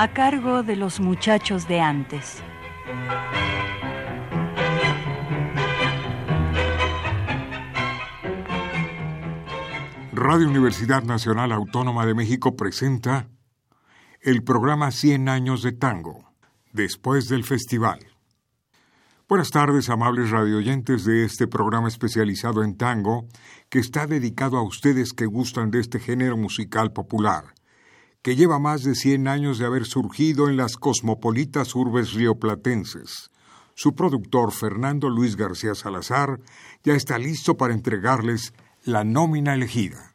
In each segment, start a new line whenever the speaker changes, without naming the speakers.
A cargo de los muchachos de antes.
Radio Universidad Nacional Autónoma de México presenta el programa 100 años de tango, después del festival. Buenas tardes, amables radioyentes de este programa especializado en tango, que está dedicado a ustedes que gustan de este género musical popular que lleva más de 100 años de haber surgido en las cosmopolitas urbes rioplatenses. Su productor, Fernando Luis García Salazar, ya está listo para entregarles la nómina elegida.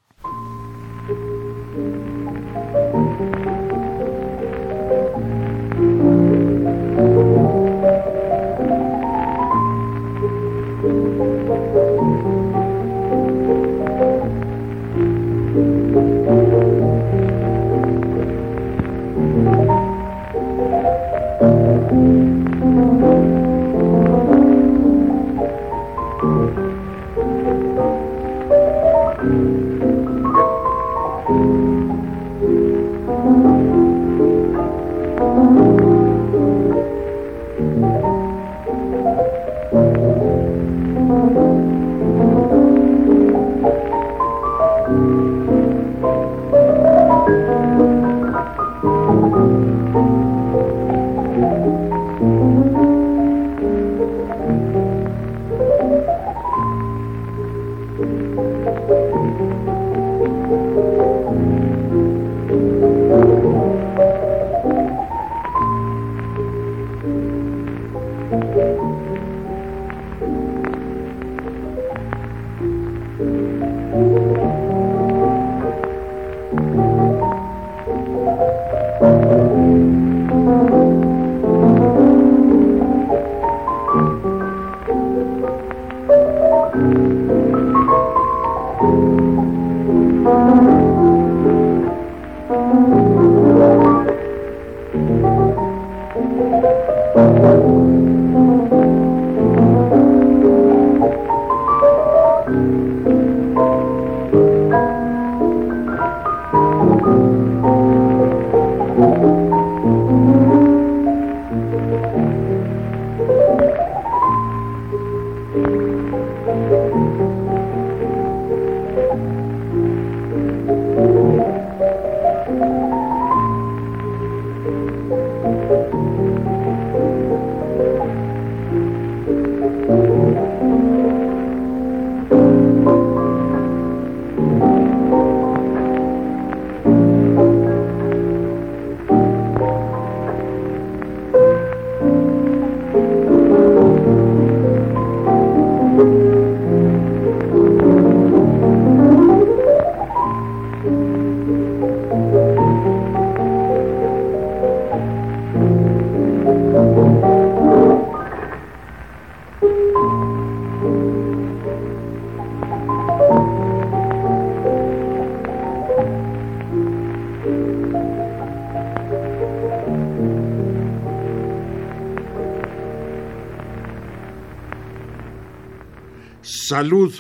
Salud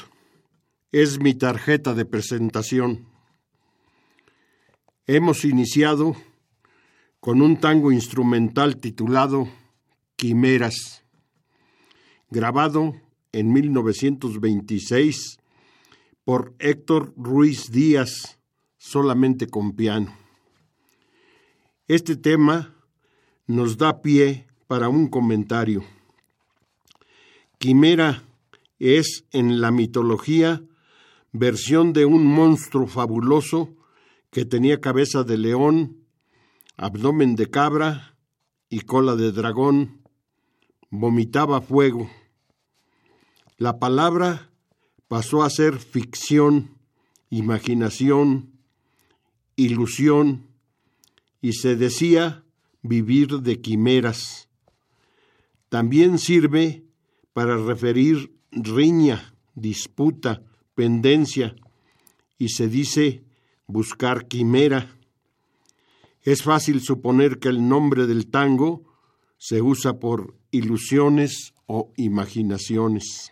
es mi tarjeta de presentación. Hemos iniciado con un tango instrumental titulado Quimeras, grabado en 1926 por Héctor Ruiz Díaz, solamente con piano. Este tema nos da pie para un comentario. Quimera es en la mitología versión de un monstruo fabuloso que tenía cabeza de león, abdomen de cabra y cola de dragón, vomitaba fuego. La palabra pasó a ser ficción, imaginación, ilusión, y se decía vivir de quimeras. También sirve para referir riña, disputa, pendencia, y se dice buscar quimera. Es fácil suponer que el nombre del tango se usa por ilusiones o imaginaciones.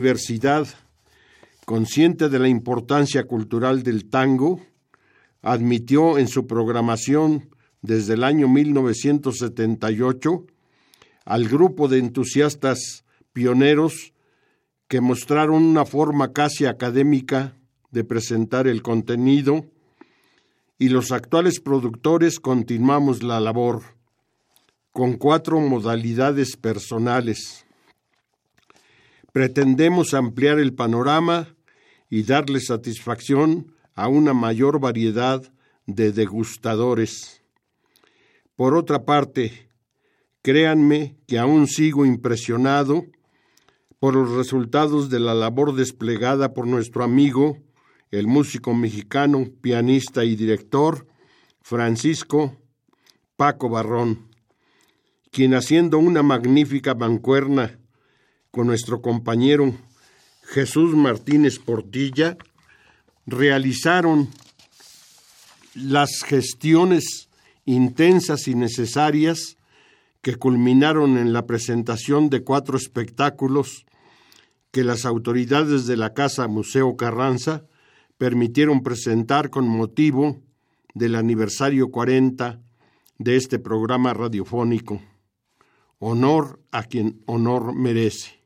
Universidad, consciente de la importancia cultural del tango, admitió en su programación desde el año 1978 al grupo de entusiastas pioneros que mostraron una forma casi académica de presentar el contenido y los actuales productores continuamos la labor con cuatro modalidades personales. Pretendemos ampliar el panorama y darle satisfacción a una mayor variedad de degustadores. Por otra parte, créanme que aún sigo impresionado por los resultados de la labor desplegada por nuestro amigo, el músico mexicano, pianista y director, Francisco Paco Barrón, quien haciendo una magnífica mancuerna con nuestro compañero Jesús Martínez Portilla, realizaron las gestiones intensas y necesarias que culminaron en la presentación de cuatro espectáculos que las autoridades de la Casa Museo Carranza permitieron presentar con motivo del aniversario 40 de este programa radiofónico. Honor a quien honor merece.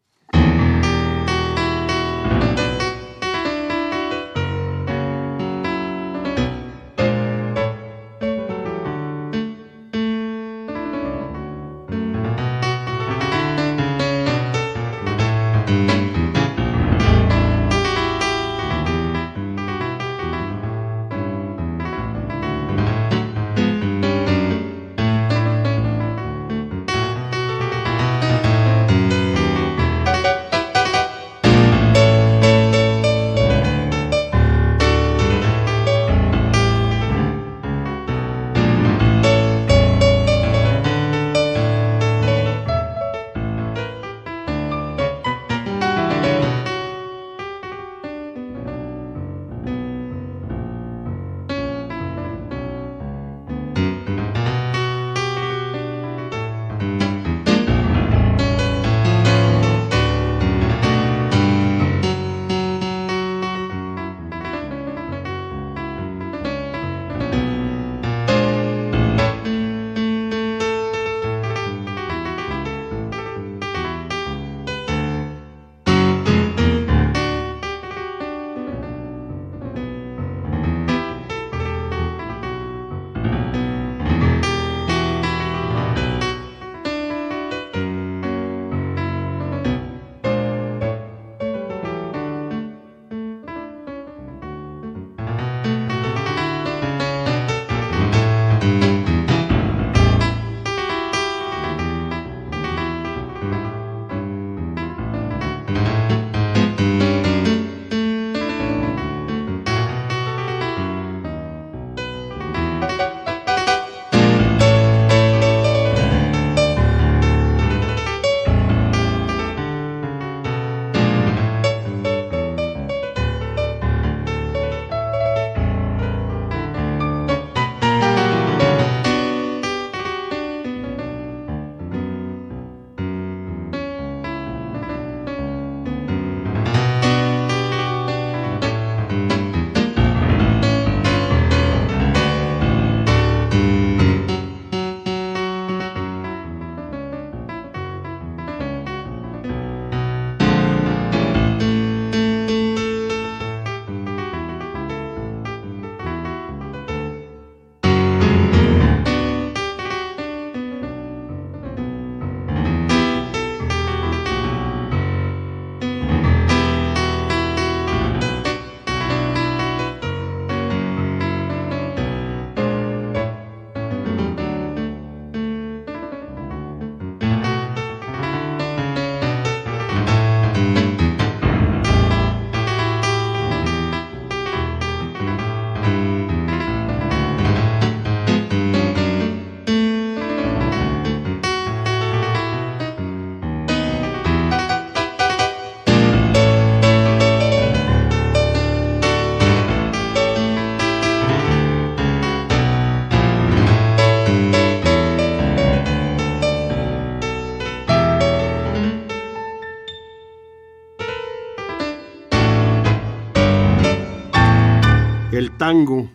Tango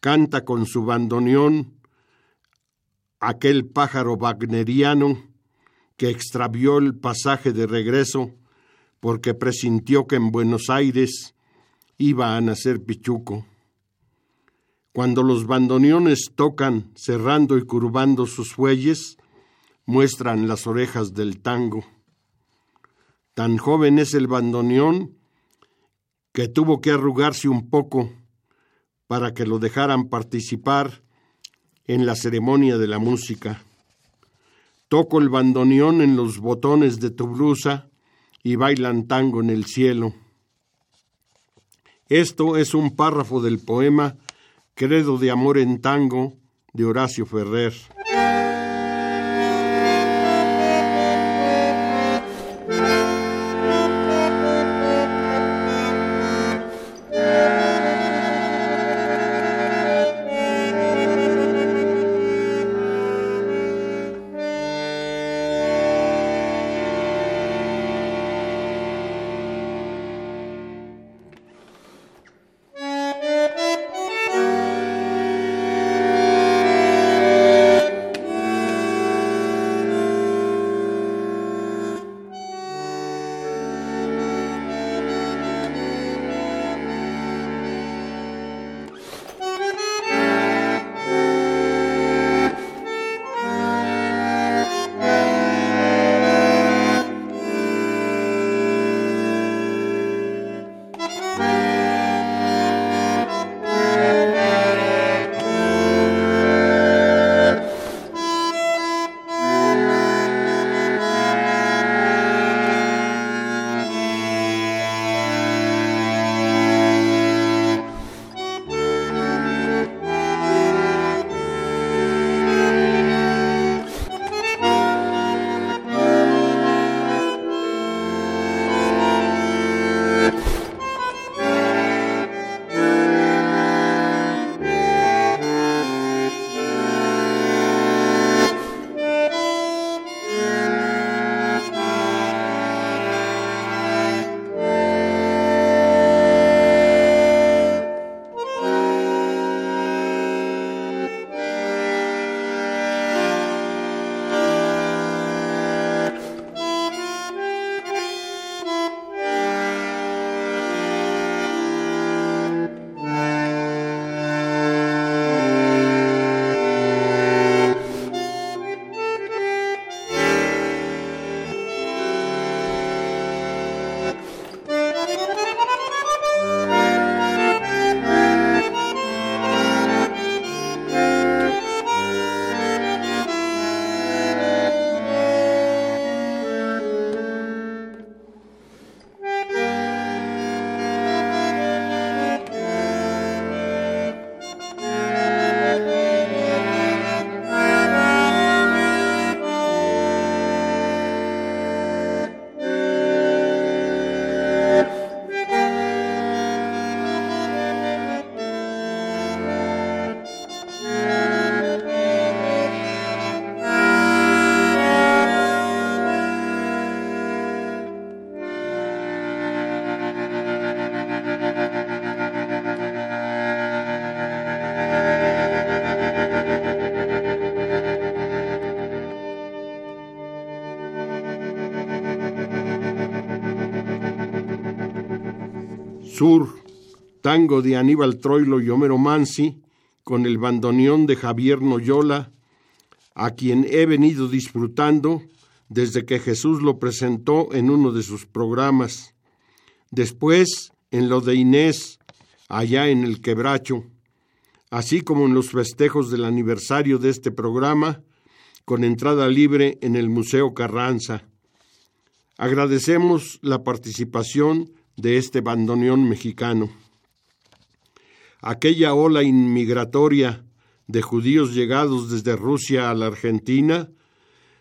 canta con su bandoneón aquel pájaro wagneriano que extravió el pasaje de regreso porque presintió que en Buenos Aires iba a nacer Pichuco. Cuando los bandoneones tocan cerrando y curvando sus fuelles, muestran las orejas del tango. Tan joven es el bandoneón que tuvo que arrugarse un poco para que lo dejaran participar en la ceremonia de la música. Toco el bandoneón en los botones de tu blusa y bailan tango en el cielo. Esto es un párrafo del poema Credo de Amor en Tango de Horacio Ferrer. Sur, tango de Aníbal Troilo y Homero Mansi, con el bandoneón de Javier Noyola, a quien he venido disfrutando desde que Jesús lo presentó en uno de sus programas. Después, en lo de Inés, allá en el Quebracho, así como en los festejos del aniversario de este programa, con entrada libre en el Museo Carranza. Agradecemos la participación de este bandoneón mexicano. Aquella ola inmigratoria de judíos llegados desde Rusia a la Argentina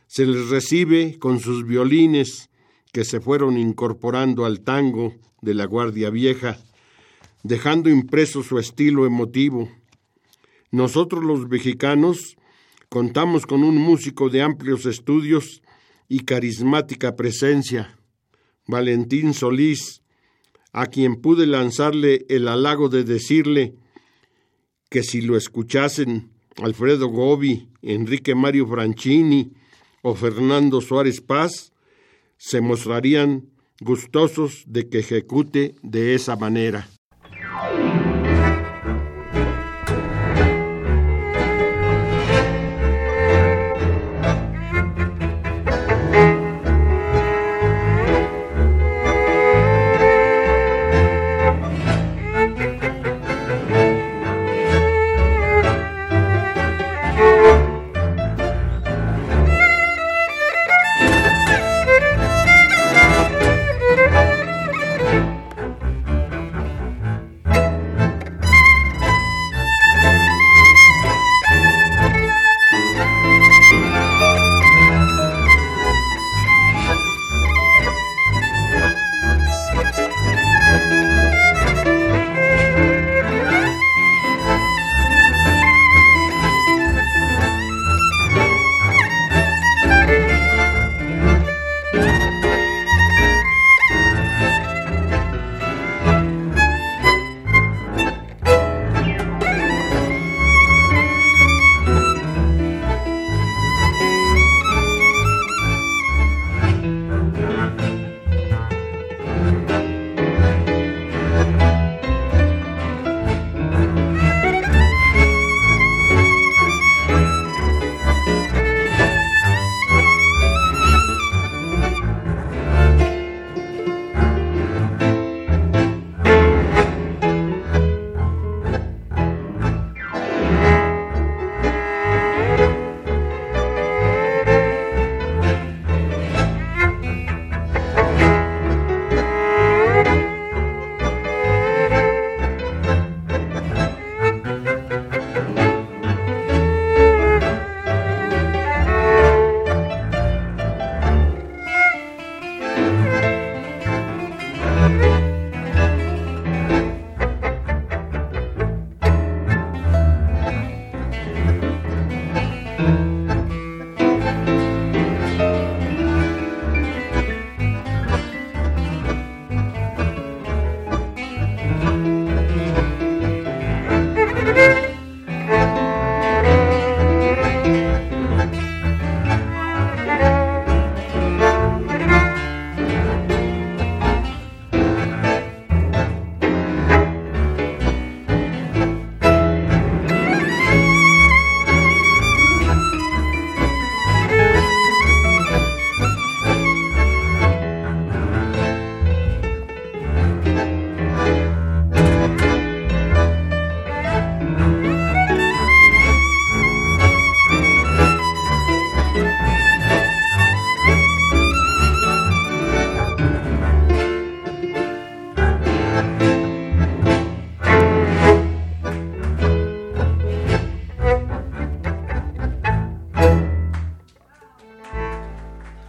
se les recibe con sus violines que se fueron incorporando al tango de la Guardia Vieja, dejando impreso su estilo emotivo. Nosotros los mexicanos contamos con un músico de amplios estudios y carismática presencia, Valentín Solís, a quien pude lanzarle el halago de decirle que si lo escuchasen Alfredo Gobi, Enrique Mario Franchini o Fernando Suárez Paz, se mostrarían gustosos de que ejecute de esa manera.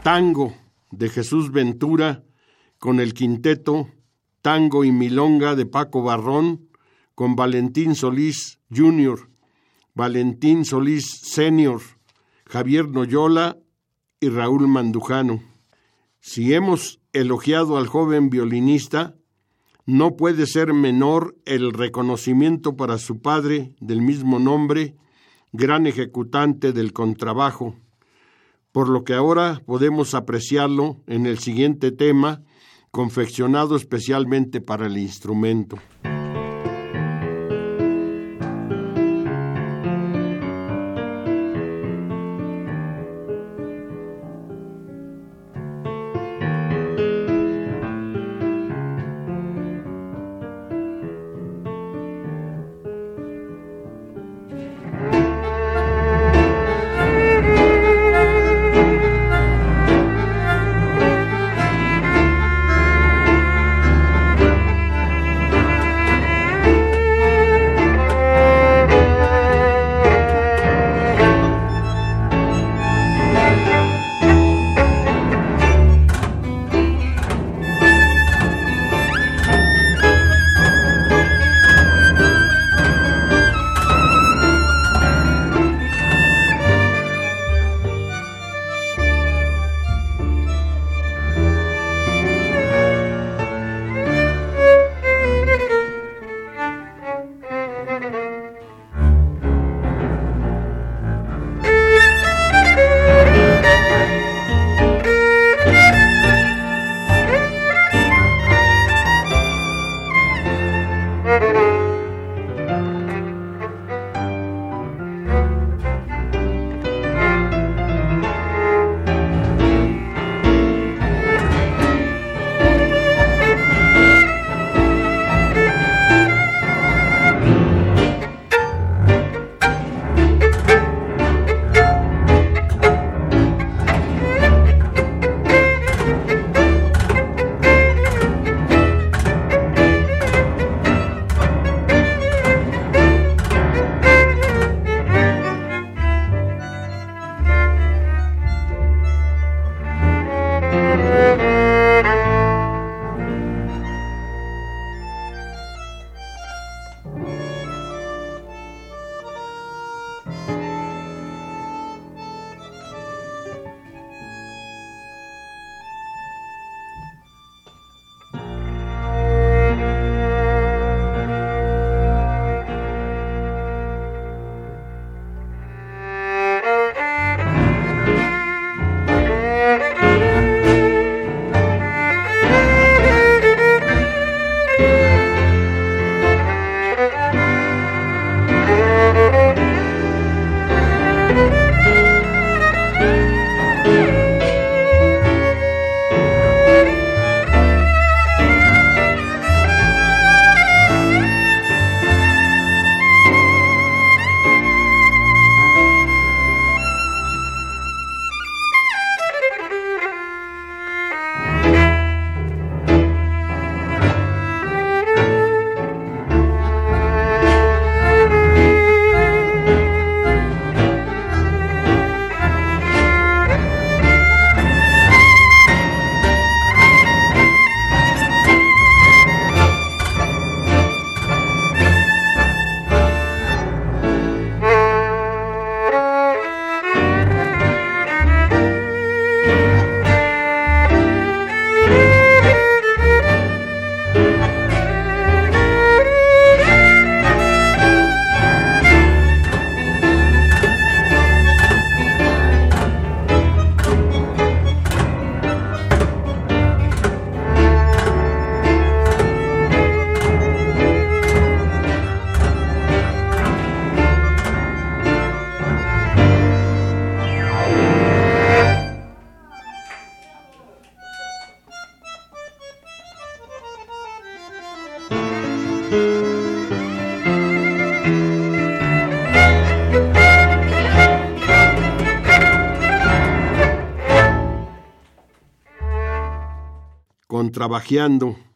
Tango de Jesús Ventura con el quinteto Tango y Milonga de Paco Barrón con Valentín Solís Jr., Valentín Solís Senior, Javier Noyola y Raúl Mandujano. Si hemos elogiado al joven violinista, no puede ser menor el reconocimiento para su padre del mismo nombre, gran ejecutante del contrabajo, por lo que ahora podemos apreciarlo en el siguiente tema, confeccionado especialmente para el instrumento.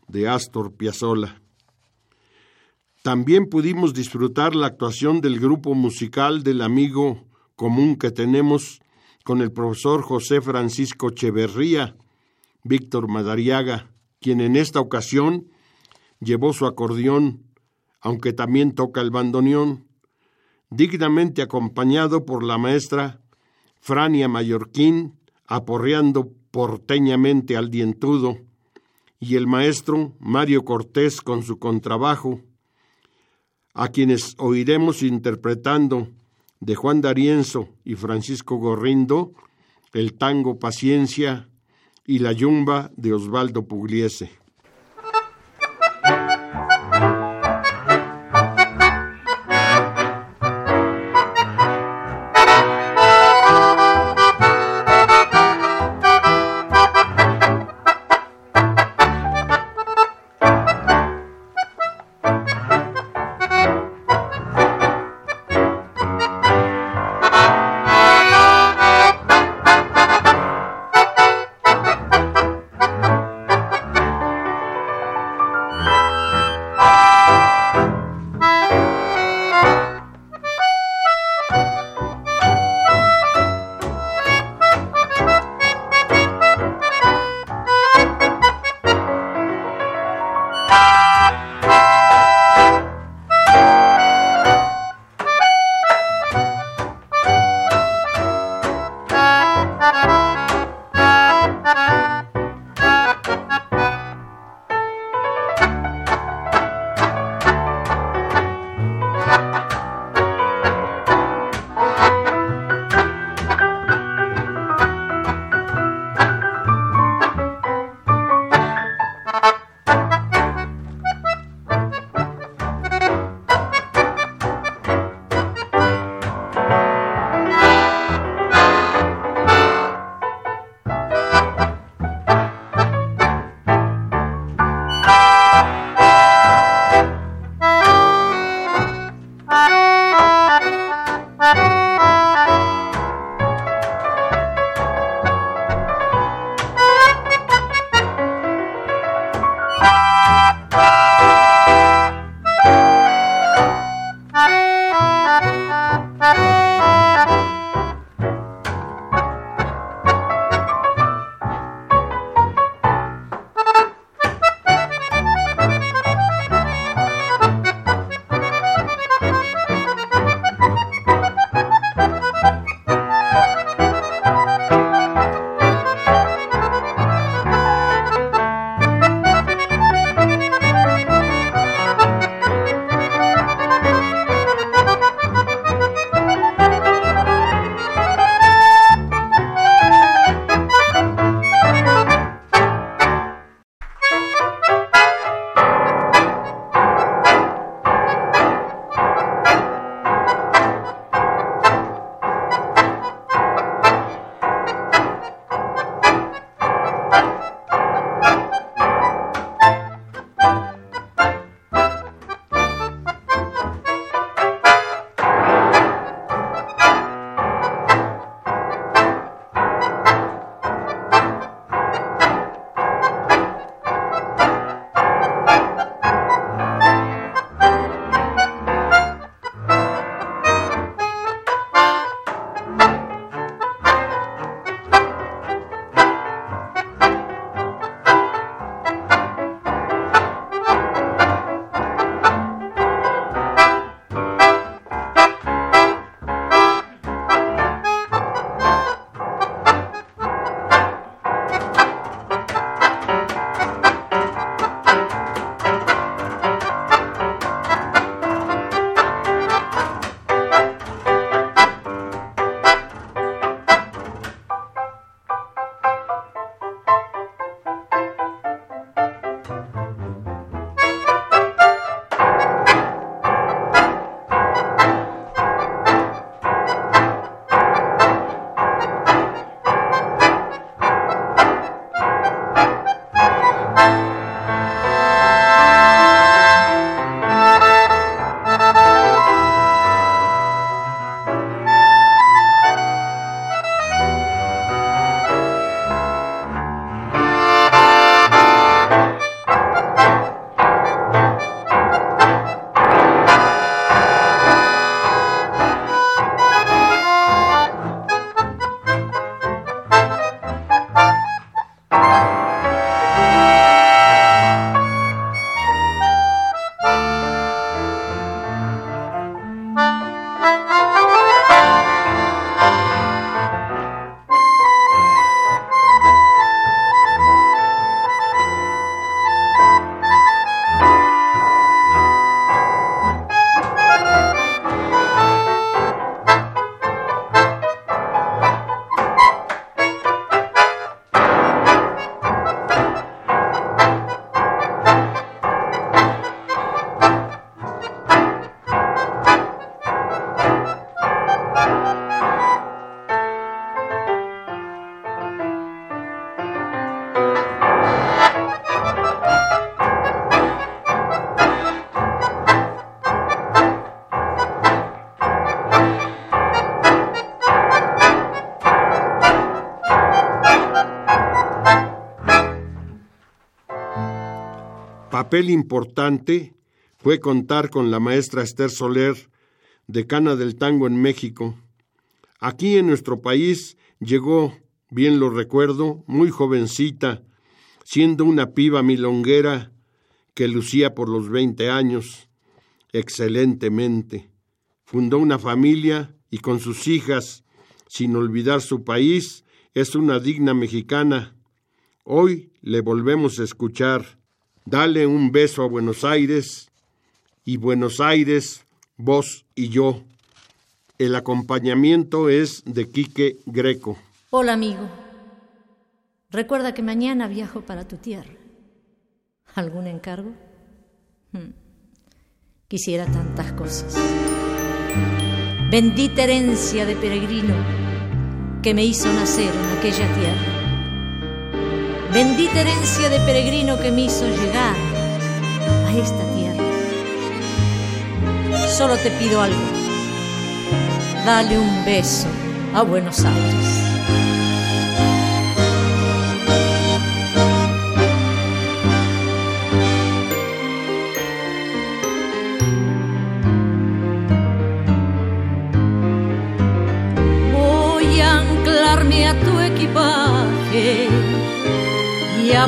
De Astor Piazzolla. También pudimos disfrutar la actuación del grupo musical del amigo común que tenemos con el profesor José Francisco Cheverría, Víctor Madariaga, quien en esta ocasión llevó su acordeón, aunque también toca el bandoneón, dignamente acompañado por la maestra Frania Mallorquín, aporreando porteñamente al dientudo, y el maestro Mario Cortés con su contrabajo, a quienes oiremos interpretando de Juan D'Arienzo y Francisco Gorrindo el tango Paciencia y la yumba de Osvaldo Pugliese. Papel importante fue contar con la maestra Esther Soler, decana del tango en México. Aquí en nuestro país llegó, bien lo recuerdo, muy jovencita, siendo una piba milonguera que lucía por los 20 años, excelentemente. Fundó una familia y con sus hijas, sin olvidar su país, es una digna mexicana. Hoy le volvemos a escuchar. Dale un beso a Buenos Aires y Buenos Aires, vos y yo. El acompañamiento es de Quique Greco.
Hola amigo. Recuerda que mañana viajo para tu tierra. ¿Algún encargo? Hmm. Quisiera tantas cosas. Bendita herencia de peregrino que me hizo nacer en aquella tierra. Bendita herencia de peregrino que me hizo llegar a esta tierra. Solo te pido algo. Dale un beso a Buenos Aires.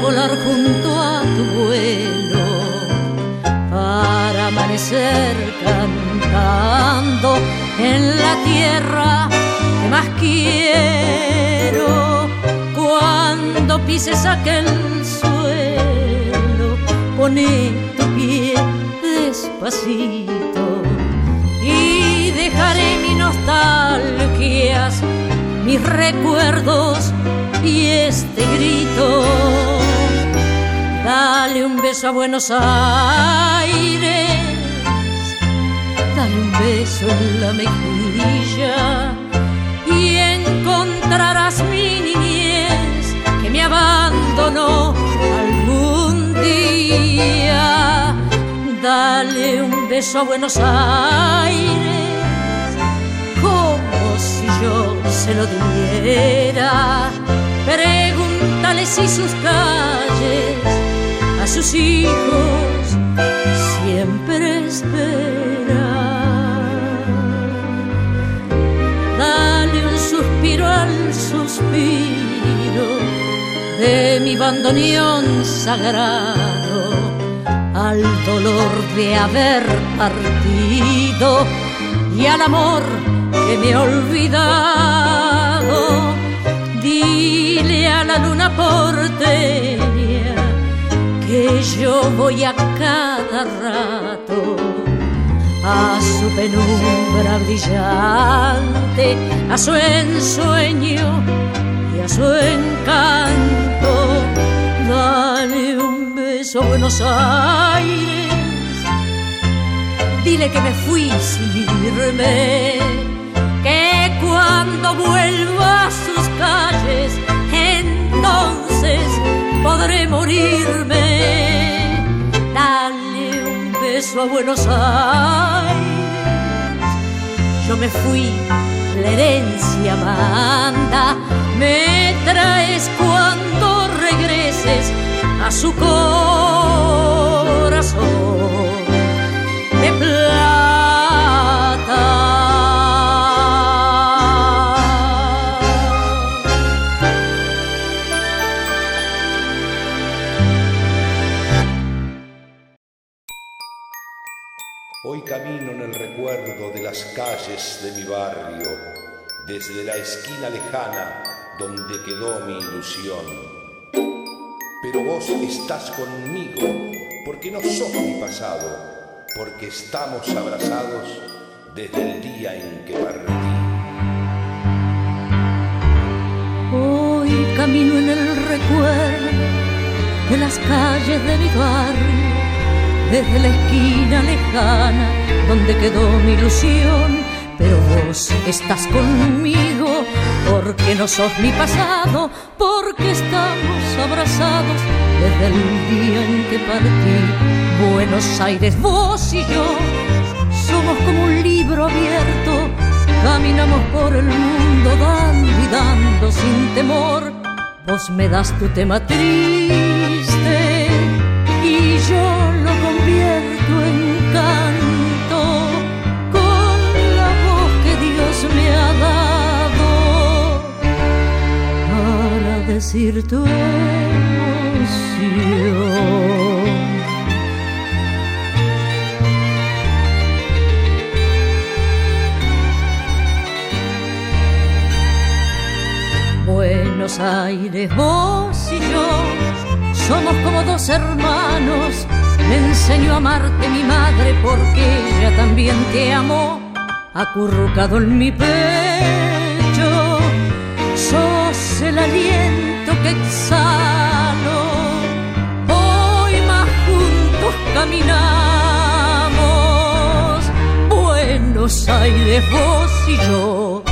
Volar junto a tu vuelo para amanecer cantando en la tierra que más quiero cuando pises aquel suelo pone tu pie despacito y dejaré mis nostalgias mis recuerdos y este grito. Dale un beso a Buenos Aires, dale un beso en la mejilla y encontrarás mi niñez que me abandonó algún día. Dale un beso a Buenos Aires yo se lo diera. Pregúntale si sus calles sus hijos siempre espera. Dale un suspiro al suspiro de mi bandoneón sagrado, al dolor de haber partido y al amor que me he olvidado. Dile a la luna porteña que yo voy a cada rato a su penumbra brillante, a su ensueño y a su encanto. Dale un beso Buenos Aires, dile que me fui sin irme que cuando vuelva a sus calles, entonces podré morirme. Dale un beso a Buenos Aires. Yo me fui, la herencia manda, me traes cuando regreses a su corazón.
Calles de mi barrio, desde la esquina lejana donde quedó mi ilusión. Pero vos estás conmigo porque no sos mi pasado, porque estamos abrazados desde el día en que partí.
Hoy camino en el recuerdo de las calles de mi barrio, desde la esquina lejana donde quedó mi ilusión, pero vos estás conmigo porque no sos mi pasado, porque estamos abrazados desde el día en que partí. Buenos Aires, vos y yo somos como un libro abierto, caminamos por el mundo dando y dando sin temor. Vos me das tu tema triste y yo emoción. Buenos Aires, vos y yo somos como dos hermanos. Me enseñó a amarte mi madre porque ella también te amó, acurrucado en mi pecho. Sos el aliento que exhalo. Hoy más juntos caminamos. Buenos Aires, vos y yo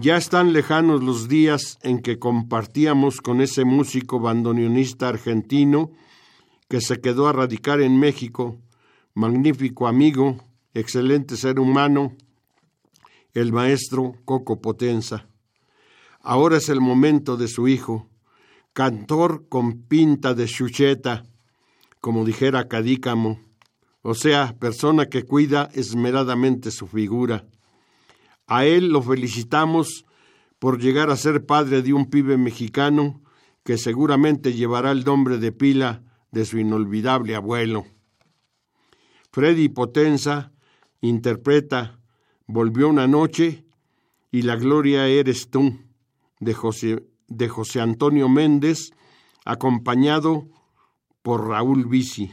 ya están lejanos los días en que compartíamos con ese músico bandoneonista argentino que se quedó a radicar en México, magnífico amigo, excelente ser humano, el maestro Coco Potenza. Ahora es el momento de su hijo, cantor con pinta de chucheta, como dijera Cadícamo, o sea, persona que cuida esmeradamente su figura a él lo felicitamos por llegar a ser padre de un pibe mexicano que seguramente llevará el nombre de pila de su inolvidable abuelo. Freddy Potenza interpreta Volvió una noche y la gloria eres tú de José, de José Antonio Méndez, acompañado por Raúl Bici.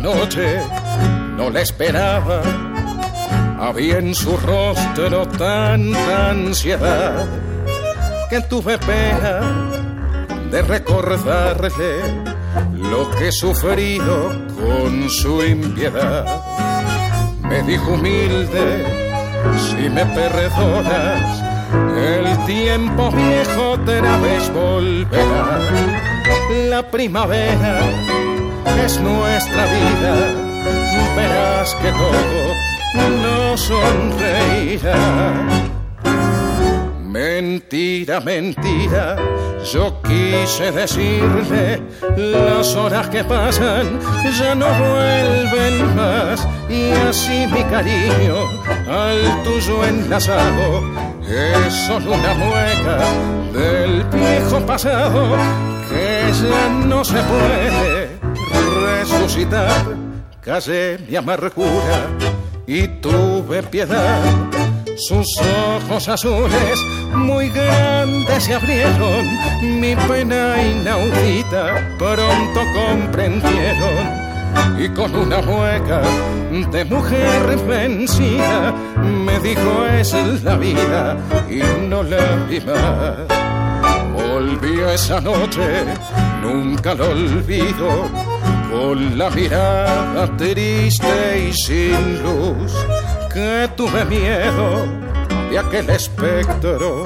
noche no la esperaba. Había en su rostro tanta ansiedad que tuve pena de recordarle lo que he sufrido con su impiedad. Me dijo humilde, si me perdonas, el tiempo viejo otra vez volverá. La primavera es nuestra vida, verás que todo nos sonreirá. Mentira, mentira, yo quise decirle, las horas que pasan ya no vuelven más y así mi cariño al tuyo enlazado es solo una mueca del viejo pasado que ya no se puede resucitar, callé mi amargura y tuve piedad. Sus ojos azules muy grandes se abrieron, mi pena inaudita pronto comprendieron. Y con una mueca de mujer vencida me dijo es la vida y no la vi más. Volvió esa noche, nunca lo olvido con la mirada triste y sin luz, que tuve miedo de aquel espectro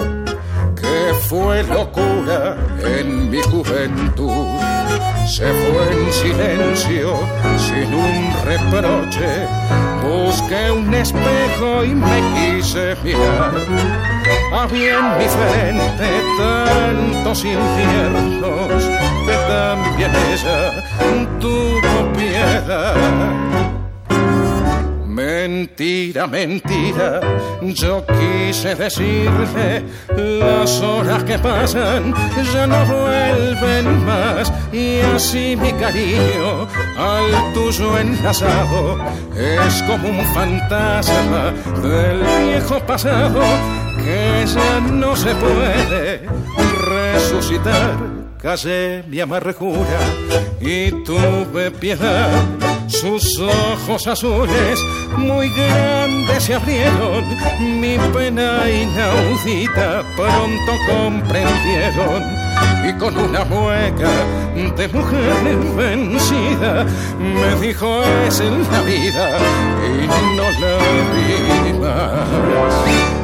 que fue locura en mi juventud. Se fue en silencio, sin un reproche, busqué un espejo y me quise mirar. Había en mi frente tantos infiernos que también ella tuvo piedad. Mentira, mentira, yo quise decirle, las horas que pasan ya no vuelven más. Y así mi cariño al tuyo enlazado es como un fantasma del viejo pasado que ya no se puede resucitar. Callé mi amargura y tuve piedad sus ojos azules muy grandes se abrieron, mi pena inaudita pronto comprendieron. Y con una mueca de mujer vencida me dijo es la vida y no la vi más.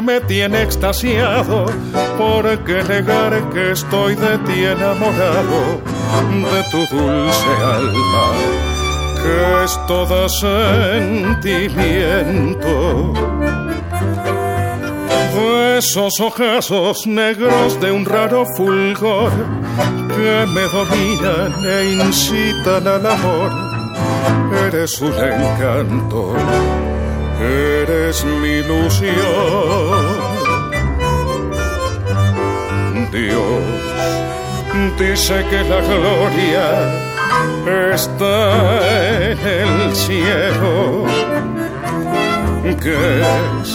Me tiene extasiado, porque negar que estoy de ti enamorado, de tu dulce alma, que es todo sentimiento. esos ojazos negros de un raro fulgor que me dominan e incitan al amor, eres un encanto eres mi ilusión. Dios dice que la gloria está en el cielo, que es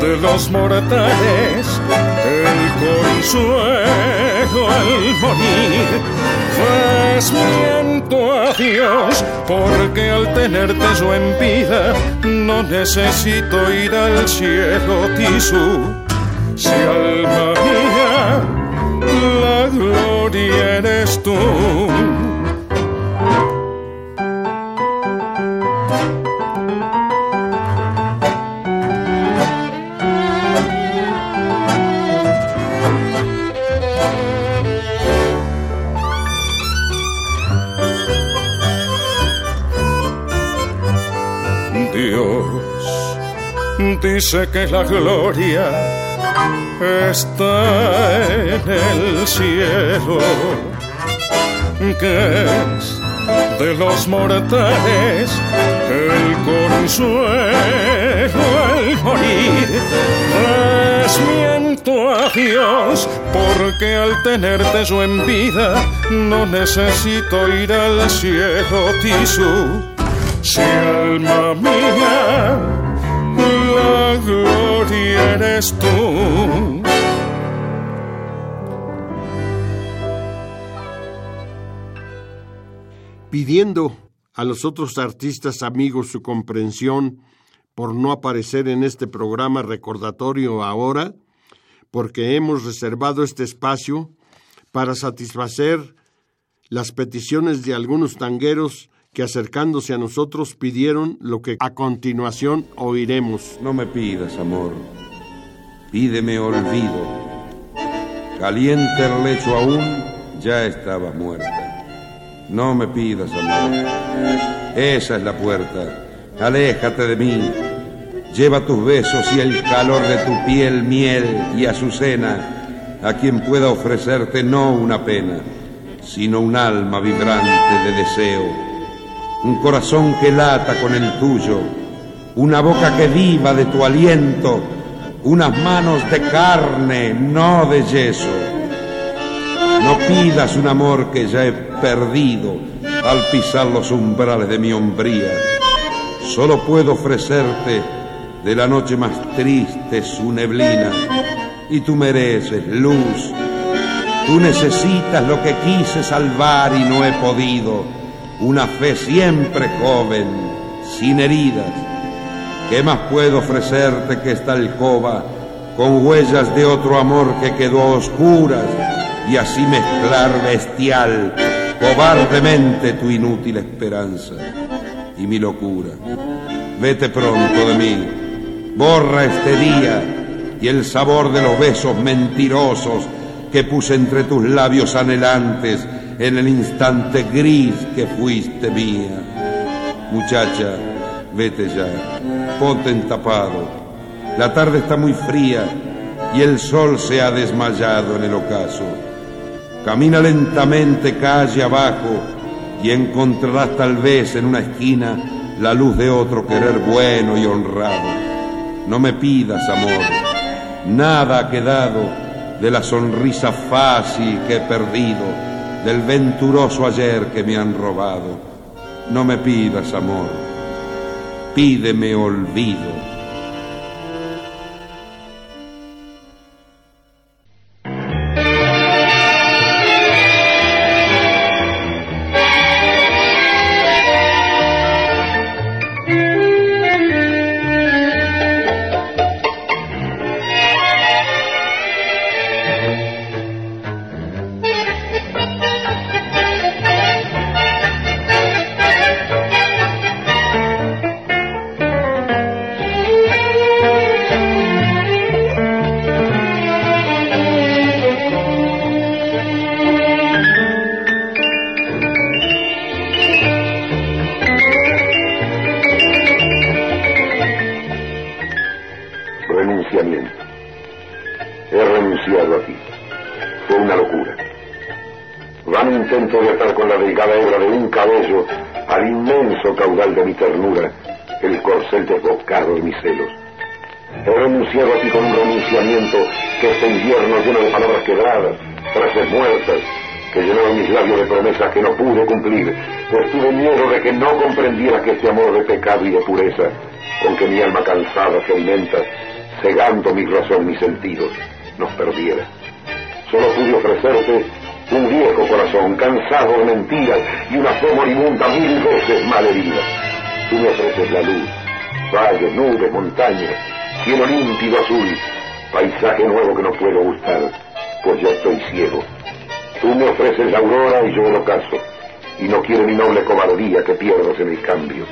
de los mortales el consuelo al morir. Pues miento a Dios, porque al tenerte yo en vida, no necesito ir al cielo, Tisú. Si alma mía, la gloria eres tú. Dice que la gloria está en el cielo, que es de los mortales el consuelo al morir. Desmiento a Dios, porque al tenerte yo en vida no necesito ir al cielo, Tisú. Si alma mía la gloria eres tú.
Pidiendo a los otros artistas amigos su comprensión por no aparecer en este programa recordatorio ahora, porque hemos reservado este espacio para satisfacer las peticiones de algunos tangueros que acercándose a nosotros pidieron lo que a continuación oiremos.
No me pidas amor, pídeme olvido. Caliente el lecho aún, ya estaba muerta. No me pidas amor, esa es la puerta. Aléjate de mí, lleva tus besos y el calor de tu piel, miel y azucena, a quien pueda ofrecerte no una pena, sino un alma vibrante de deseo un corazón que lata con el tuyo, una boca que viva de tu aliento, unas manos de carne, no de yeso. No pidas un amor que ya he perdido al pisar los umbrales de mi hombría. Solo puedo ofrecerte de la noche más triste su neblina y tú mereces luz. Tú necesitas lo que quise salvar y no he podido una fe siempre joven, sin heridas. ¿Qué más puedo ofrecerte que esta alcoba con huellas de otro amor que quedó a oscuras y así mezclar bestial, cobardemente tu inútil esperanza y mi locura? Vete pronto de mí, borra este día y el sabor de los besos mentirosos que puse entre tus labios anhelantes en el instante gris que fuiste mía. Muchacha, vete ya, ponte entapado. La tarde está muy fría y el sol se ha desmayado en el ocaso. Camina lentamente calle abajo y encontrarás tal vez en una esquina la luz de otro querer bueno y honrado. No me pidas amor, nada ha quedado de la sonrisa fácil que he perdido del venturoso ayer que me han robado. No me pidas amor, pídeme olvido
que llenaron mis labios de promesas que no pude cumplir, pues tuve miedo de que no comprendiera que este amor de pecado y de pureza, con que mi alma cansada se alimenta, cegando mi razón, mis sentidos, nos perdiera. Solo pude ofrecerte un viejo corazón cansado de mentiras y una fe moribunda mil veces mal herida. Tú me ofreces la luz, valles, nubes, montañas, cielo límpido azul, paisaje nuevo que no puedo gustar, pues ya estoy ciego. Tú me ofreces la aurora y yo el ocaso, y no quiero mi noble cobardía que pierdas en el cambio.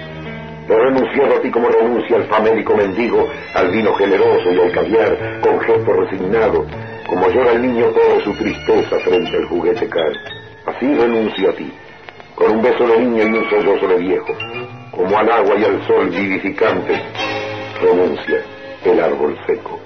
He renunciado a ti como renuncia al famélico mendigo, al vino generoso y al caviar, con gesto resignado, como llora el niño todo su tristeza frente al juguete caro. Así renuncio a ti, con un beso de niño y un sollozo de viejo, como al agua y al sol vivificante, renuncia el árbol seco.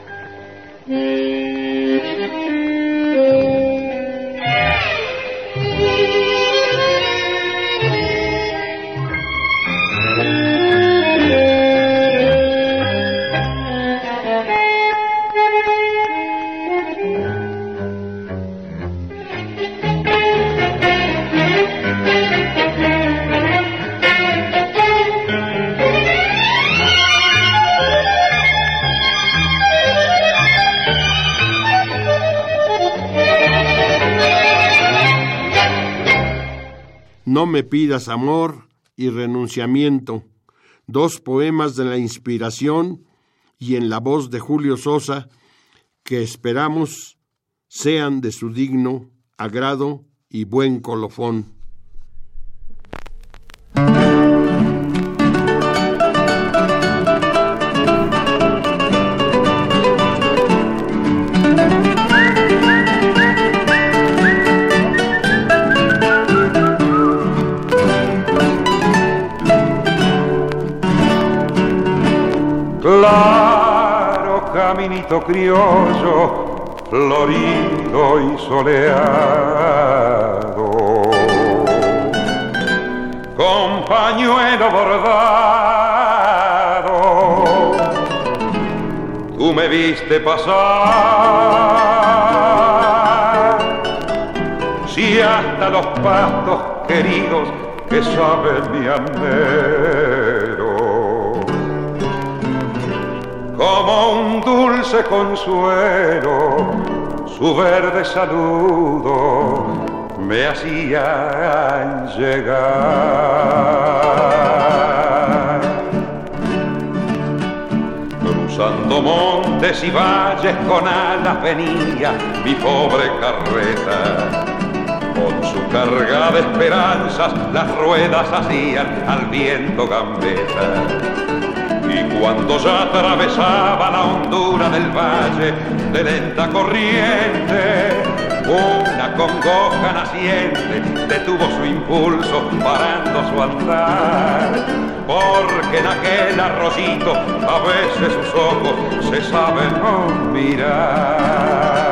No me pidas amor y renunciamiento, dos poemas de la inspiración y en la voz de Julio Sosa que esperamos sean de su digno agrado y buen colofón.
Criollo, florido y soleado. Con pañuelo bordado, tú me viste pasar. Si hasta los pastos queridos que sabe mi anhelo como un dulce consuelo, su verde saludo me hacía llegar. Cruzando montes y valles con alas venía mi pobre carreta. Con su carga de esperanzas las ruedas hacían al viento gambeta y cuando ya atravesaba la hondura del valle de lenta corriente, una congoja naciente detuvo su impulso parando su andar, porque en aquel arroyito a veces sus ojos se saben mirar.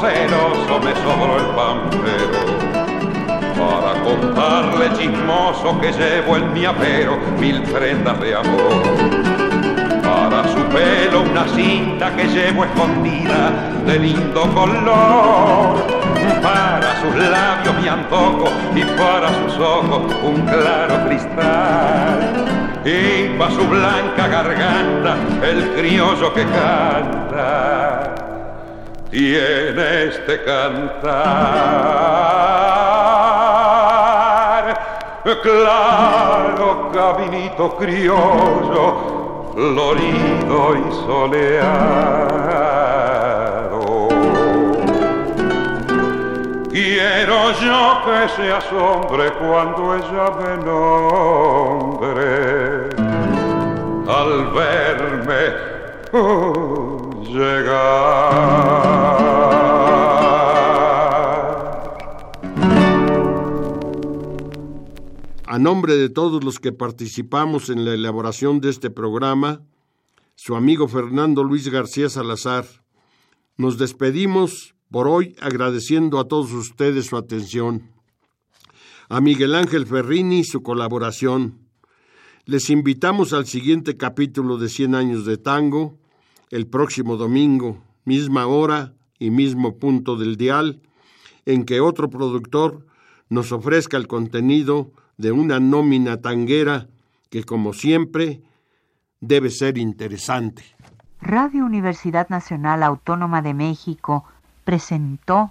Celoso me sobró el pampero para contarle chismoso que llevo en mi apero mil prendas de amor. Para su pelo una cinta que llevo escondida de lindo color. Para sus labios mi antojo y para sus ojos un claro cristal y pa' su blanca garganta el criollo que canta tiene este cantar. Claro caminito criollo florido y soleado. Quiero yo que se asombre cuando ella me nombre. Al verme
A nombre de todos los que participamos en la elaboración de este programa, su amigo Fernando Luis García Salazar, nos despedimos por hoy agradeciendo a todos ustedes su atención. A Miguel Ángel Ferrini su colaboración. Les invitamos al siguiente capítulo de 100 años de tango, el próximo domingo, misma hora y mismo punto del dial, en que otro productor nos ofrezca el contenido de una nómina tanguera que, como siempre, debe ser interesante.
Radio Universidad Nacional Autónoma de México presentó